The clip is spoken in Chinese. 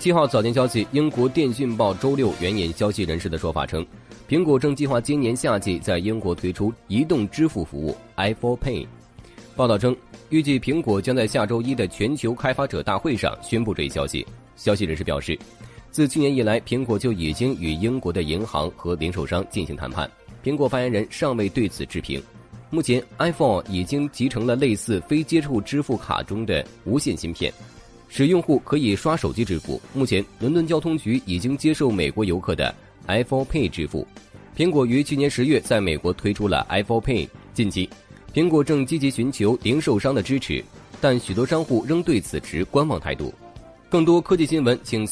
七号早间消息，英国电讯报周六援引消息人士的说法称，苹果正计划今年夏季在英国推出移动支付服务 iPhone Pay。报道称，预计苹果将在下周一的全球开发者大会上宣布这一消息。消息人士表示，自去年以来，苹果就已经与英国的银行和零售商进行谈判。苹果发言人尚未对此置评。目前，iPhone 已经集成了类似非接触支付卡中的无线芯片。使用户可以刷手机支付。目前，伦敦交通局已经接受美国游客的 iPhone Pay 支付。苹果于去年十月在美国推出了 iPhone Pay。近期，苹果正积极寻求零售商的支持，但许多商户仍对此持观望态度。更多科技新闻，请。